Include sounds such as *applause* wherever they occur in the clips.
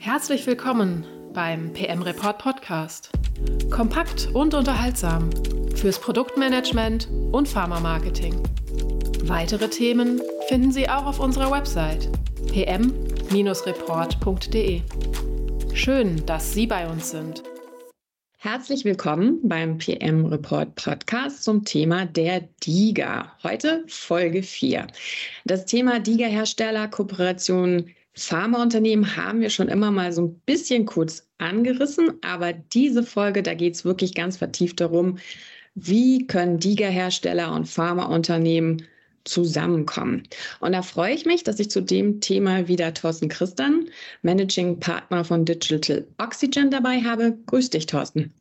Herzlich willkommen beim PM Report Podcast. Kompakt und unterhaltsam fürs Produktmanagement und Pharma-Marketing. Weitere Themen finden Sie auch auf unserer Website pm-report.de. Schön, dass Sie bei uns sind. Herzlich willkommen beim PM Report Podcast zum Thema der DIGA. Heute Folge 4. Das Thema DIGA-Hersteller, Kooperation Pharmaunternehmen haben wir schon immer mal so ein bisschen kurz angerissen, aber diese Folge, da geht es wirklich ganz vertieft darum, wie können DIGA-Hersteller und Pharmaunternehmen zusammenkommen. Und da freue ich mich, dass ich zu dem Thema wieder Thorsten Christen, Managing Partner von Digital Oxygen dabei habe. Grüß dich, Thorsten.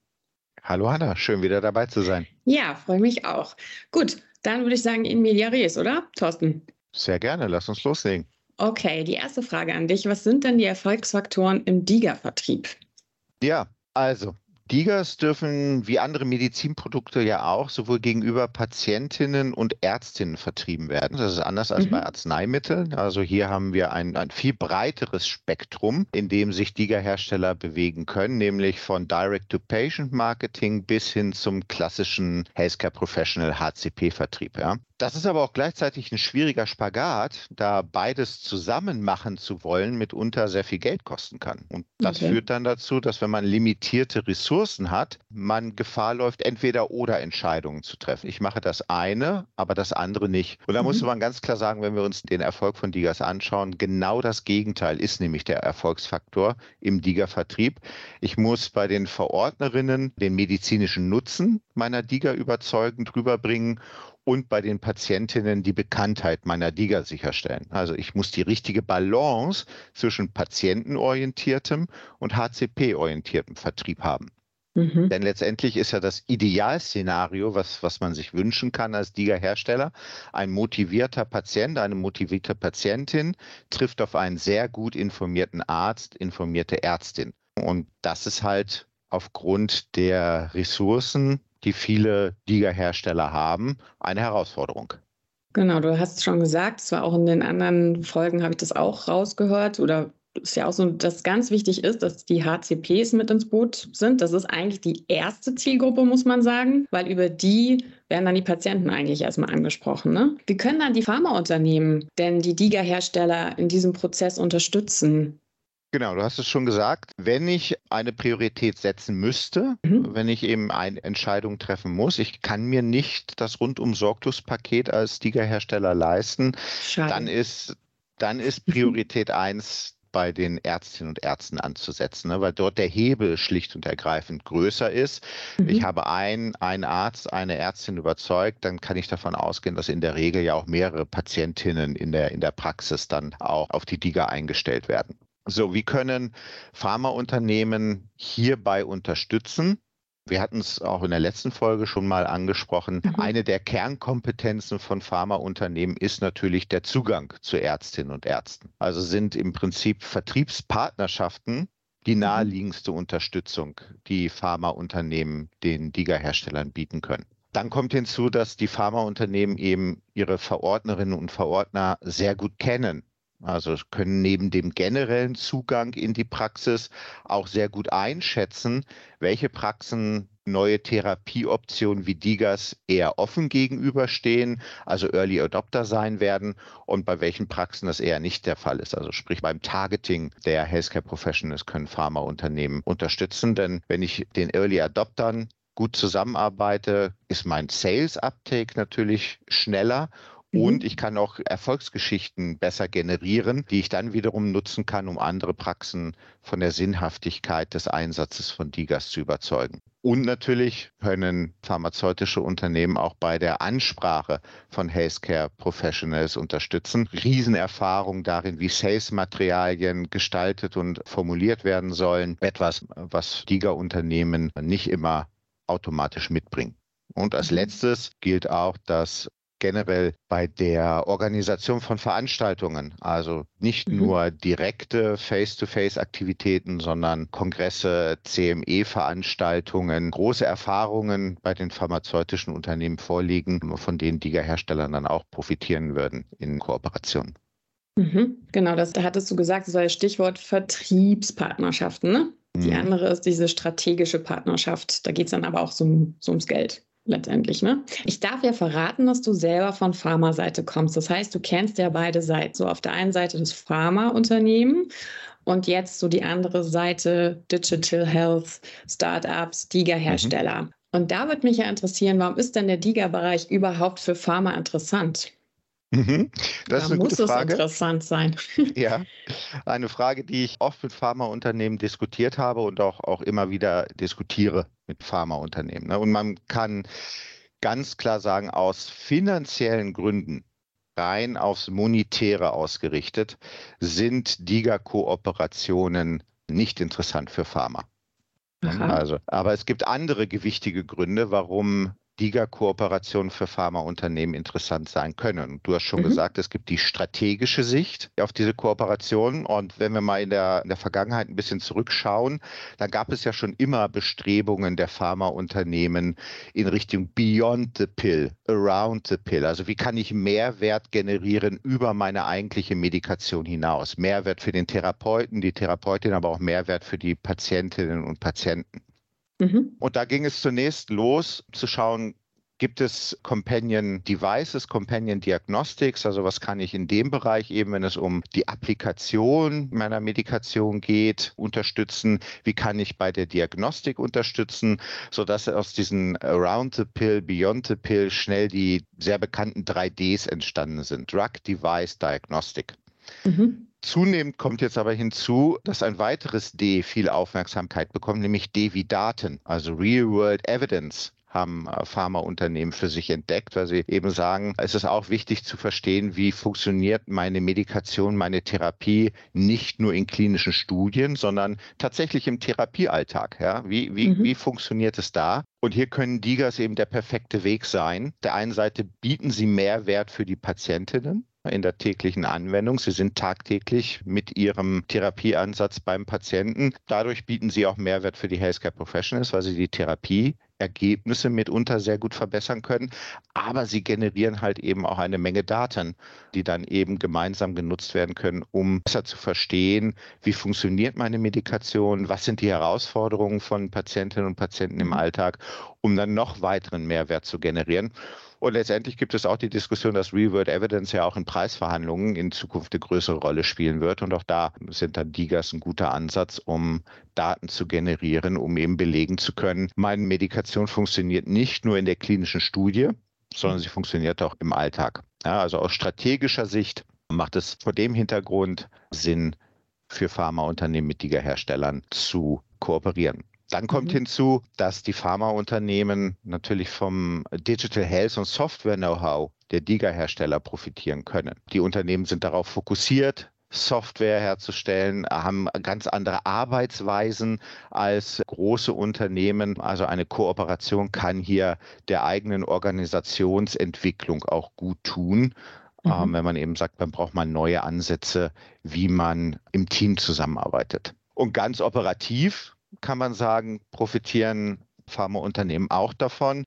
Hallo Hanna, schön wieder dabei zu sein. Ja, freue mich auch. Gut, dann würde ich sagen in media res, oder, Thorsten? Sehr gerne, lass uns loslegen. Okay, die erste Frage an dich. Was sind denn die Erfolgsfaktoren im DIGA-Vertrieb? Ja, also Digas dürfen wie andere Medizinprodukte ja auch sowohl gegenüber Patientinnen und Ärztinnen vertrieben werden. Das ist anders als mhm. bei Arzneimitteln. Also hier haben wir ein, ein viel breiteres Spektrum, in dem sich Diga-Hersteller bewegen können, nämlich von Direct-to-Patient-Marketing bis hin zum klassischen Healthcare Professional HCP-Vertrieb. Ja. Das ist aber auch gleichzeitig ein schwieriger Spagat, da beides zusammen machen zu wollen mitunter sehr viel Geld kosten kann. Und das okay. führt dann dazu, dass wenn man limitierte Ressourcen hat, man Gefahr läuft, entweder oder Entscheidungen zu treffen. Ich mache das eine, aber das andere nicht. Und da mhm. muss man ganz klar sagen, wenn wir uns den Erfolg von Digas anschauen, genau das Gegenteil ist nämlich der Erfolgsfaktor im Diga-Vertrieb. Ich muss bei den Verordnerinnen den medizinischen Nutzen meiner Diga überzeugend rüberbringen und bei den Patientinnen die Bekanntheit meiner Liga sicherstellen. Also ich muss die richtige Balance zwischen patientenorientiertem und HCP-orientiertem Vertrieb haben. Mhm. Denn letztendlich ist ja das Idealszenario, was, was man sich wünschen kann als DIGA-Hersteller, ein motivierter Patient, eine motivierte Patientin trifft auf einen sehr gut informierten Arzt, informierte Ärztin. Und das ist halt aufgrund der Ressourcen die viele Liga-Hersteller haben, eine Herausforderung. Genau, du hast schon gesagt, es war auch in den anderen Folgen, habe ich das auch rausgehört oder ist ja auch so, dass ganz wichtig ist, dass die HCPs mit ins Boot sind. Das ist eigentlich die erste Zielgruppe, muss man sagen, weil über die werden dann die Patienten eigentlich erstmal angesprochen. Ne? Wie können dann die Pharmaunternehmen denn die DIGA-Hersteller in diesem Prozess unterstützen? Genau, du hast es schon gesagt. Wenn ich eine Priorität setzen müsste, mhm. wenn ich eben eine Entscheidung treffen muss, ich kann mir nicht das rundum sorglos Paket als Tigerhersteller leisten, Schade. dann ist, dann ist Priorität *laughs* eins bei den Ärztinnen und Ärzten anzusetzen, ne? weil dort der Hebel schlicht und ergreifend größer ist. Mhm. Ich habe einen, einen Arzt, eine Ärztin überzeugt, dann kann ich davon ausgehen, dass in der Regel ja auch mehrere Patientinnen in der, in der Praxis dann auch auf die DIGA eingestellt werden. So, wie können Pharmaunternehmen hierbei unterstützen? Wir hatten es auch in der letzten Folge schon mal angesprochen. Mhm. Eine der Kernkompetenzen von Pharmaunternehmen ist natürlich der Zugang zu Ärztinnen und Ärzten. Also sind im Prinzip Vertriebspartnerschaften die mhm. naheliegendste Unterstützung, die Pharmaunternehmen den DIGA-Herstellern bieten können. Dann kommt hinzu, dass die Pharmaunternehmen eben ihre Verordnerinnen und Verordner sehr gut kennen also können neben dem generellen Zugang in die Praxis auch sehr gut einschätzen, welche Praxen neue Therapieoptionen wie DIGAS eher offen gegenüberstehen, also Early Adopter sein werden und bei welchen Praxen das eher nicht der Fall ist. Also sprich beim Targeting der Healthcare Professionals können Pharmaunternehmen unterstützen, denn wenn ich den Early Adoptern gut zusammenarbeite, ist mein Sales Uptake natürlich schneller Mhm. Und ich kann auch Erfolgsgeschichten besser generieren, die ich dann wiederum nutzen kann, um andere Praxen von der Sinnhaftigkeit des Einsatzes von Digas zu überzeugen. Und natürlich können pharmazeutische Unternehmen auch bei der Ansprache von Healthcare Professionals unterstützen. Riesenerfahrung darin, wie Sales-Materialien gestaltet und formuliert werden sollen. Etwas, was Diga-Unternehmen nicht immer automatisch mitbringen. Und als mhm. letztes gilt auch, dass generell bei der Organisation von Veranstaltungen, also nicht mhm. nur direkte Face-to-Face-Aktivitäten, sondern Kongresse, CME-Veranstaltungen, große Erfahrungen bei den pharmazeutischen Unternehmen vorliegen, von denen die Hersteller dann auch profitieren würden in Kooperation. Mhm, genau, das da hattest du gesagt, das war das Stichwort Vertriebspartnerschaften. Ne? Die mhm. andere ist diese strategische Partnerschaft. Da geht es dann aber auch so, so ums Geld letztendlich. Ne? Ich darf ja verraten, dass du selber von Pharma-Seite kommst. Das heißt, du kennst ja beide Seiten. So auf der einen Seite das Pharmaunternehmen und jetzt so die andere Seite Digital Health, Startups, DIGA-Hersteller. Mhm. Und da würde mich ja interessieren, warum ist denn der DIGA-Bereich überhaupt für Pharma interessant? Mhm. Das ist eine muss gute Frage. interessant sein. *laughs* Ja, eine Frage, die ich oft mit Pharmaunternehmen diskutiert habe und auch, auch immer wieder diskutiere mit Pharmaunternehmen. Ne? Und man kann ganz klar sagen, aus finanziellen Gründen rein aufs Monetäre ausgerichtet, sind DIGA-Kooperationen nicht interessant für Pharma. Also, aber es gibt andere gewichtige Gründe, warum DIGA-Kooperationen für Pharmaunternehmen interessant sein können. Du hast schon mhm. gesagt, es gibt die strategische Sicht auf diese Kooperation. Und wenn wir mal in der, in der Vergangenheit ein bisschen zurückschauen, dann gab es ja schon immer Bestrebungen der Pharmaunternehmen in Richtung Beyond the Pill, Around the Pill. Also wie kann ich Mehrwert generieren über meine eigentliche Medikation hinaus? Mehrwert für den Therapeuten, die Therapeutin, aber auch Mehrwert für die Patientinnen und Patienten. Mhm. Und da ging es zunächst los zu schauen, Gibt es Companion Devices, Companion Diagnostics? Also was kann ich in dem Bereich eben, wenn es um die Applikation meiner Medikation geht, unterstützen? Wie kann ich bei der Diagnostik unterstützen, sodass aus diesen Around the Pill, Beyond the Pill schnell die sehr bekannten 3Ds entstanden sind. Drug Device Diagnostic. Mhm. Zunehmend kommt jetzt aber hinzu, dass ein weiteres D viel Aufmerksamkeit bekommt, nämlich D wie Daten, also Real World Evidence haben äh, Pharmaunternehmen für sich entdeckt, weil sie eben sagen, es ist auch wichtig zu verstehen, wie funktioniert meine Medikation, meine Therapie nicht nur in klinischen Studien, sondern tatsächlich im Therapiealltag. Ja? Wie, wie, mhm. wie funktioniert es da? Und hier können Digas eben der perfekte Weg sein. Der einen Seite bieten sie Mehrwert für die Patientinnen, in der täglichen Anwendung. Sie sind tagtäglich mit ihrem Therapieansatz beim Patienten. Dadurch bieten sie auch Mehrwert für die Healthcare Professionals, weil sie die Therapie Ergebnisse mitunter sehr gut verbessern können. Aber sie generieren halt eben auch eine Menge Daten, die dann eben gemeinsam genutzt werden können, um besser zu verstehen, wie funktioniert meine Medikation, was sind die Herausforderungen von Patientinnen und Patienten im mhm. Alltag, um dann noch weiteren Mehrwert zu generieren. Und letztendlich gibt es auch die Diskussion, dass Real-World Evidence ja auch in Preisverhandlungen in Zukunft eine größere Rolle spielen wird. Und auch da sind dann DIGAs ein guter Ansatz, um Daten zu generieren, um eben belegen zu können, meine Medikation funktioniert nicht nur in der klinischen Studie, sondern sie funktioniert auch im Alltag. Ja, also aus strategischer Sicht macht es vor dem Hintergrund Sinn, für Pharmaunternehmen mit DIGA-Herstellern zu kooperieren. Dann kommt mhm. hinzu, dass die Pharmaunternehmen natürlich vom Digital Health und Software Know-how der DIGA-Hersteller profitieren können. Die Unternehmen sind darauf fokussiert, Software herzustellen, haben ganz andere Arbeitsweisen als große Unternehmen. Also eine Kooperation kann hier der eigenen Organisationsentwicklung auch gut tun. Mhm. Ähm, wenn man eben sagt, man braucht mal neue Ansätze, wie man im Team zusammenarbeitet. Und ganz operativ kann man sagen, profitieren Pharmaunternehmen auch davon.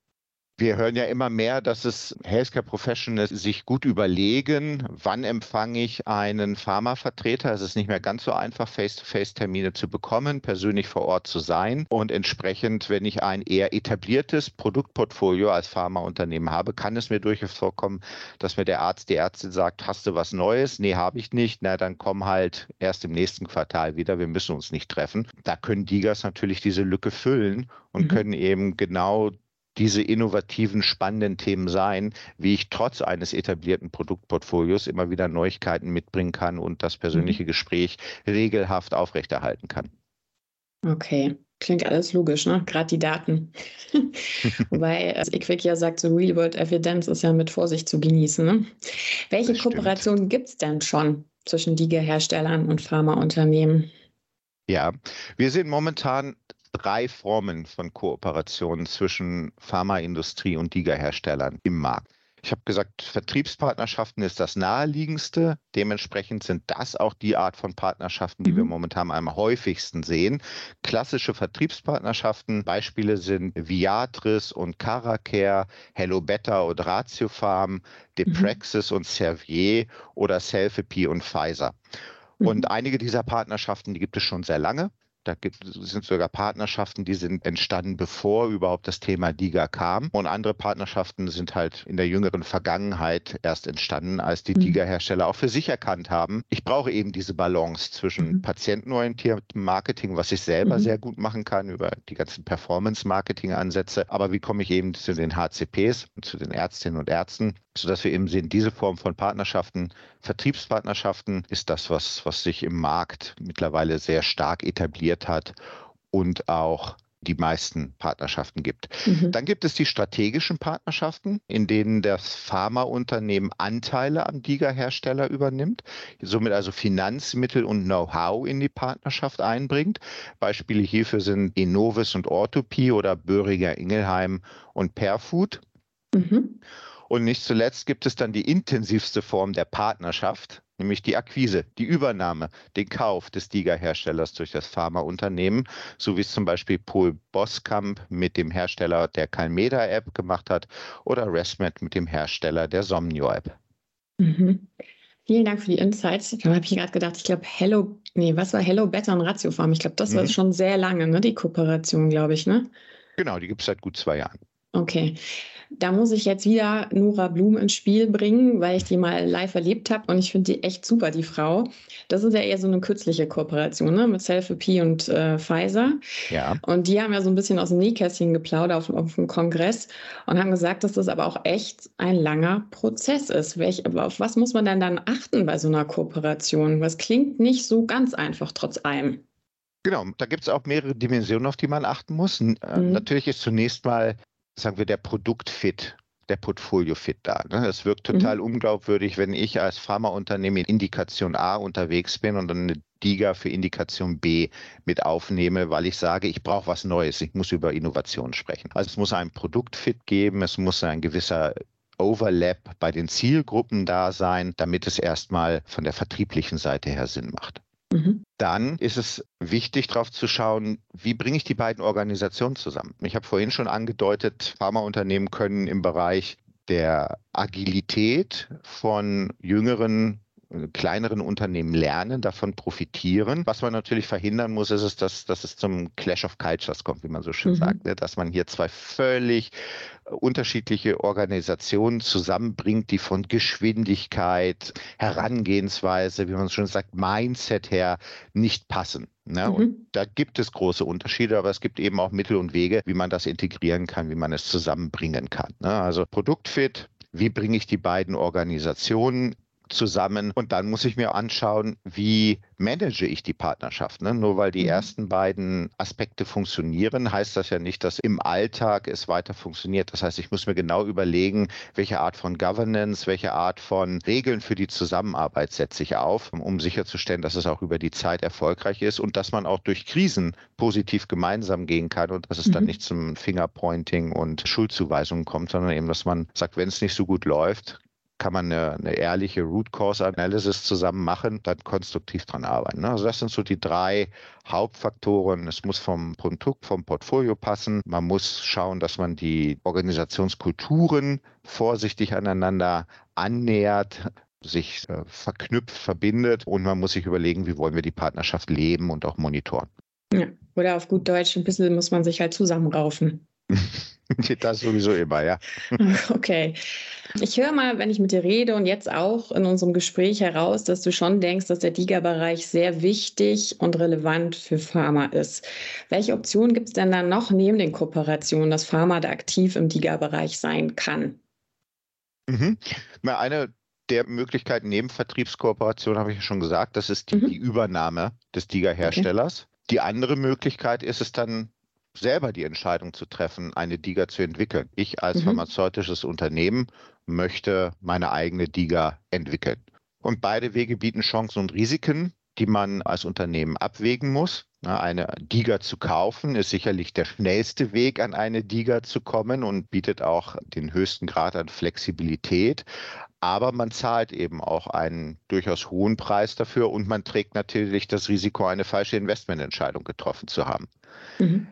Wir hören ja immer mehr, dass es Healthcare Professionals sich gut überlegen, wann empfange ich einen Pharmavertreter. Es ist nicht mehr ganz so einfach, Face-to-Face-Termine zu bekommen, persönlich vor Ort zu sein. Und entsprechend, wenn ich ein eher etabliertes Produktportfolio als Pharmaunternehmen habe, kann es mir durchaus vorkommen, dass mir der Arzt, die Ärztin sagt, hast du was Neues? Nee, habe ich nicht. Na, dann komm halt erst im nächsten Quartal wieder. Wir müssen uns nicht treffen. Da können Digas natürlich diese Lücke füllen und mhm. können eben genau diese innovativen, spannenden Themen sein, wie ich trotz eines etablierten Produktportfolios immer wieder Neuigkeiten mitbringen kann und das persönliche mhm. Gespräch regelhaft aufrechterhalten kann. Okay, klingt alles logisch, ne? Gerade die Daten. *laughs* Wobei also Equic ja sagt, so Real-World Evidence ist ja mit Vorsicht zu genießen. Ne? Welche Kooperationen gibt es denn schon zwischen DIGA-Herstellern und Pharmaunternehmen? Ja, wir sehen momentan drei Formen von Kooperationen zwischen Pharmaindustrie und DIGA-Herstellern im Markt. Ich habe gesagt, Vertriebspartnerschaften ist das naheliegendste. Dementsprechend sind das auch die Art von Partnerschaften, die mhm. wir momentan am häufigsten sehen. Klassische Vertriebspartnerschaften, Beispiele sind Viatris und Caracare, Hello Better und Ratiofarm, Depraxis mhm. und Servier oder Selfie und Pfizer. Und mhm. einige dieser Partnerschaften, die gibt es schon sehr lange. Da gibt, sind sogar Partnerschaften, die sind entstanden, bevor überhaupt das Thema DIGA kam. Und andere Partnerschaften sind halt in der jüngeren Vergangenheit erst entstanden, als die mhm. DIGA-Hersteller auch für sich erkannt haben. Ich brauche eben diese Balance zwischen mhm. patientenorientiertem Marketing, was ich selber mhm. sehr gut machen kann über die ganzen Performance-Marketing-Ansätze. Aber wie komme ich eben zu den HCPs und zu den Ärztinnen und Ärzten, sodass wir eben sehen, diese Form von Partnerschaften, Vertriebspartnerschaften ist das, was, was sich im Markt mittlerweile sehr stark etabliert hat und auch die meisten Partnerschaften gibt. Mhm. Dann gibt es die strategischen Partnerschaften, in denen das Pharmaunternehmen Anteile am DIGA-Hersteller übernimmt, somit also Finanzmittel und Know-how in die Partnerschaft einbringt. Beispiele hierfür sind Inovis und Orthopie oder Böhringer Ingelheim und Perfood. Mhm. Und nicht zuletzt gibt es dann die intensivste Form der Partnerschaft, nämlich die Akquise, die Übernahme, den Kauf des DIGA-Herstellers durch das Pharmaunternehmen, so wie es zum Beispiel Paul Boskamp mit dem Hersteller der Calmeda-App gemacht hat oder ResMed mit dem Hersteller der Somnio-App. Mhm. Vielen Dank für die Insights. Da habe ich gerade gedacht, ich glaube, Hello, nee, was war Hello Better und Ratio Farm? Ich glaube, das mhm. war schon sehr lange, ne, die Kooperation, glaube ich, ne? Genau, die gibt es seit gut zwei Jahren. Okay. Da muss ich jetzt wieder Nora Blum ins Spiel bringen, weil ich die mal live erlebt habe und ich finde die echt super, die Frau. Das ist ja eher so eine kürzliche Kooperation ne? mit Selfie und äh, Pfizer. Ja. Und die haben ja so ein bisschen aus dem Nähkästchen geplaudert auf, auf dem Kongress und haben gesagt, dass das aber auch echt ein langer Prozess ist. Welch, auf was muss man denn dann achten bei so einer Kooperation? Was klingt nicht so ganz einfach trotz allem. Genau, da gibt es auch mehrere Dimensionen, auf die man achten muss. Äh, mhm. Natürlich ist zunächst mal sagen wir, der Produktfit der Portfolio-Fit da. Ne? Es wirkt total mhm. unglaubwürdig, wenn ich als Pharmaunternehmen in Indikation A unterwegs bin und dann eine DIGA für Indikation B mit aufnehme, weil ich sage, ich brauche was Neues, ich muss über Innovation sprechen. Also es muss ein Produktfit geben, es muss ein gewisser Overlap bei den Zielgruppen da sein, damit es erstmal von der vertrieblichen Seite her Sinn macht. Mhm. Dann ist es wichtig, darauf zu schauen, wie bringe ich die beiden Organisationen zusammen. Ich habe vorhin schon angedeutet, Pharmaunternehmen können im Bereich der Agilität von jüngeren kleineren Unternehmen lernen, davon profitieren. Was man natürlich verhindern muss, ist es, dass, dass es zum Clash of Cultures kommt, wie man so schön mhm. sagt, ne? dass man hier zwei völlig unterschiedliche Organisationen zusammenbringt, die von Geschwindigkeit, Herangehensweise, wie man schon sagt, Mindset her nicht passen. Ne? Mhm. Und da gibt es große Unterschiede, aber es gibt eben auch Mittel und Wege, wie man das integrieren kann, wie man es zusammenbringen kann. Ne? Also Produktfit, wie bringe ich die beiden Organisationen zusammen. Und dann muss ich mir anschauen, wie manage ich die Partnerschaft. Ne? Nur weil die mhm. ersten beiden Aspekte funktionieren, heißt das ja nicht, dass im Alltag es weiter funktioniert. Das heißt, ich muss mir genau überlegen, welche Art von Governance, welche Art von Regeln für die Zusammenarbeit setze ich auf, um sicherzustellen, dass es auch über die Zeit erfolgreich ist und dass man auch durch Krisen positiv gemeinsam gehen kann und dass es mhm. dann nicht zum Fingerpointing und Schuldzuweisungen kommt, sondern eben, dass man sagt, wenn es nicht so gut läuft, kann man eine, eine ehrliche Root Cause Analysis zusammen machen, dann konstruktiv dran arbeiten. Ne? Also das sind so die drei Hauptfaktoren. Es muss vom Produkt, vom Portfolio passen. Man muss schauen, dass man die Organisationskulturen vorsichtig aneinander annähert sich äh, verknüpft, verbindet und man muss sich überlegen, wie wollen wir die Partnerschaft leben und auch monitoren. Ja, oder auf gut Deutsch, ein bisschen muss man sich halt zusammenraufen. *laughs* das sowieso immer, ja. *laughs* Okay. Ich höre mal, wenn ich mit dir rede und jetzt auch in unserem Gespräch heraus, dass du schon denkst, dass der DIGA-Bereich sehr wichtig und relevant für Pharma ist. Welche Optionen gibt es denn dann noch neben den Kooperationen, dass Pharma da aktiv im DIGA-Bereich sein kann? Mhm. Eine der Möglichkeiten neben Vertriebskooperation habe ich ja schon gesagt, das ist die, mhm. die Übernahme des DIGA-Herstellers. Okay. Die andere Möglichkeit ist es dann, selber die Entscheidung zu treffen, eine DIGA zu entwickeln. Ich als mhm. pharmazeutisches Unternehmen möchte meine eigene DIGA entwickeln. Und beide Wege bieten Chancen und Risiken. die man als Unternehmen abwägen muss. Eine DIGA zu kaufen ist sicherlich der schnellste Weg, an eine DIGA zu kommen und bietet auch den höchsten Grad an Flexibilität. Aber man zahlt eben auch einen durchaus hohen Preis dafür und man trägt natürlich das Risiko, eine falsche Investmententscheidung getroffen zu haben. Mhm.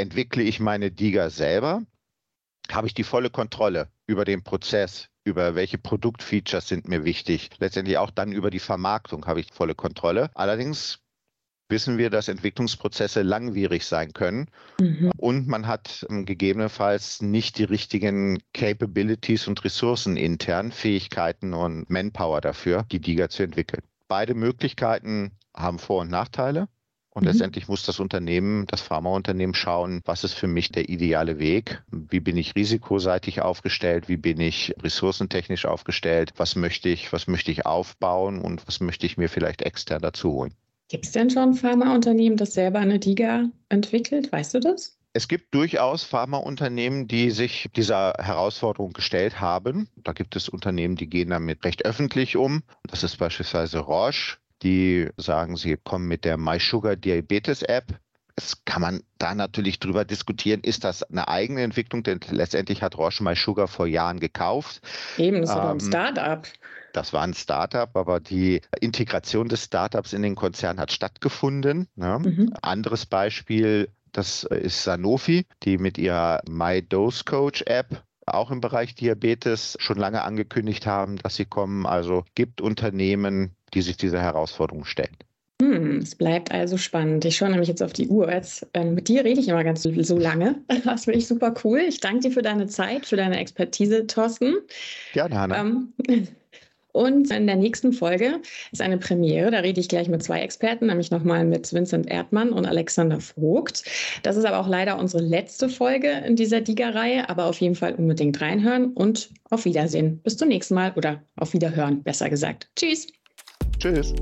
Entwickle ich meine DIGA selber, habe ich die volle Kontrolle über den Prozess, über welche Produktfeatures sind mir wichtig. Letztendlich auch dann über die Vermarktung habe ich volle Kontrolle. Allerdings wissen wir, dass Entwicklungsprozesse langwierig sein können mhm. und man hat ähm, gegebenenfalls nicht die richtigen Capabilities und Ressourcen intern, Fähigkeiten und Manpower dafür, die DIGA zu entwickeln. Beide Möglichkeiten haben Vor- und Nachteile. Und mhm. letztendlich muss das Unternehmen, das Pharmaunternehmen schauen, was ist für mich der ideale Weg? Wie bin ich risikoseitig aufgestellt? Wie bin ich ressourcentechnisch aufgestellt? Was möchte ich, was möchte ich aufbauen und was möchte ich mir vielleicht extern dazu holen? Gibt es denn schon ein Pharmaunternehmen, das selber eine DIGA entwickelt? Weißt du das? Es gibt durchaus Pharmaunternehmen, die sich dieser Herausforderung gestellt haben. Da gibt es Unternehmen, die gehen damit recht öffentlich um. Das ist beispielsweise Roche, die sagen, sie kommen mit der MySugar Diabetes App. Es kann man da natürlich drüber diskutieren, ist das eine eigene Entwicklung, denn letztendlich hat Roche MySugar vor Jahren gekauft. Eben, das war ähm, ein Startup. Das war ein Startup, aber die Integration des Startups in den Konzern hat stattgefunden. Ja. Mhm. Anderes Beispiel, das ist Sanofi, die mit ihrer My Dose Coach App auch im Bereich Diabetes schon lange angekündigt haben, dass sie kommen. Also gibt Unternehmen, die sich dieser Herausforderung stellen. Hm, es bleibt also spannend. Ich schaue nämlich jetzt auf die Uhr. Jetzt, äh, mit dir rede ich immer ganz so lange. *laughs* Das finde ich super cool. Ich danke dir für deine Zeit, für deine Expertise, Thorsten. Gerne, Hanna. Ähm, *laughs* und in der nächsten Folge ist eine Premiere. Da rede ich gleich mit zwei Experten, nämlich nochmal mit Vincent Erdmann und Alexander Vogt. Das ist aber auch leider unsere letzte Folge in dieser Diga-Reihe, aber auf jeden Fall unbedingt reinhören und auf Wiedersehen. Bis zum nächsten Mal oder auf Wiederhören, besser gesagt. Tschüss. Tschüss.